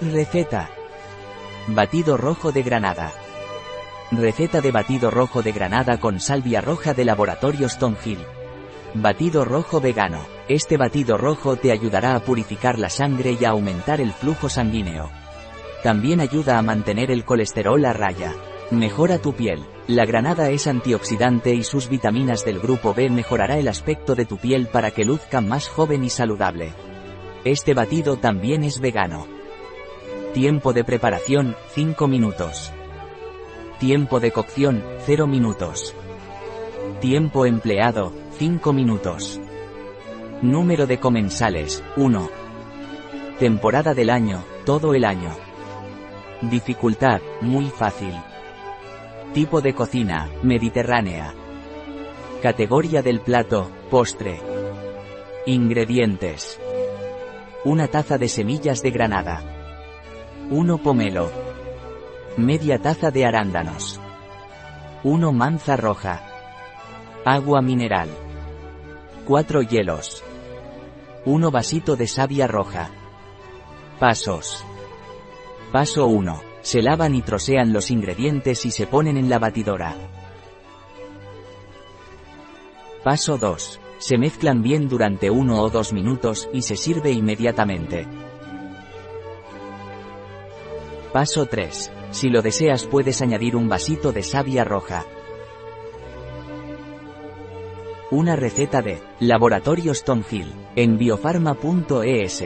Receta. Batido rojo de granada. Receta de batido rojo de granada con salvia roja de Laboratorio Stonehill. Batido rojo vegano. Este batido rojo te ayudará a purificar la sangre y a aumentar el flujo sanguíneo. También ayuda a mantener el colesterol a raya. Mejora tu piel. La granada es antioxidante y sus vitaminas del grupo B mejorará el aspecto de tu piel para que luzca más joven y saludable. Este batido también es vegano. Tiempo de preparación, 5 minutos. Tiempo de cocción, 0 minutos. Tiempo empleado, 5 minutos. Número de comensales, 1. Temporada del año, todo el año. Dificultad, muy fácil. Tipo de cocina, mediterránea. Categoría del plato, postre. Ingredientes. Una taza de semillas de granada. 1 pomelo. Media taza de arándanos. 1 manza roja. Agua mineral. 4 hielos. 1 vasito de savia roja. Pasos. Paso 1. Se lavan y trocean los ingredientes y se ponen en la batidora. Paso 2. Se mezclan bien durante 1 o 2 minutos y se sirve inmediatamente. Paso 3. Si lo deseas puedes añadir un vasito de savia roja. Una receta de Laboratorio Stonehill en biofarma.es.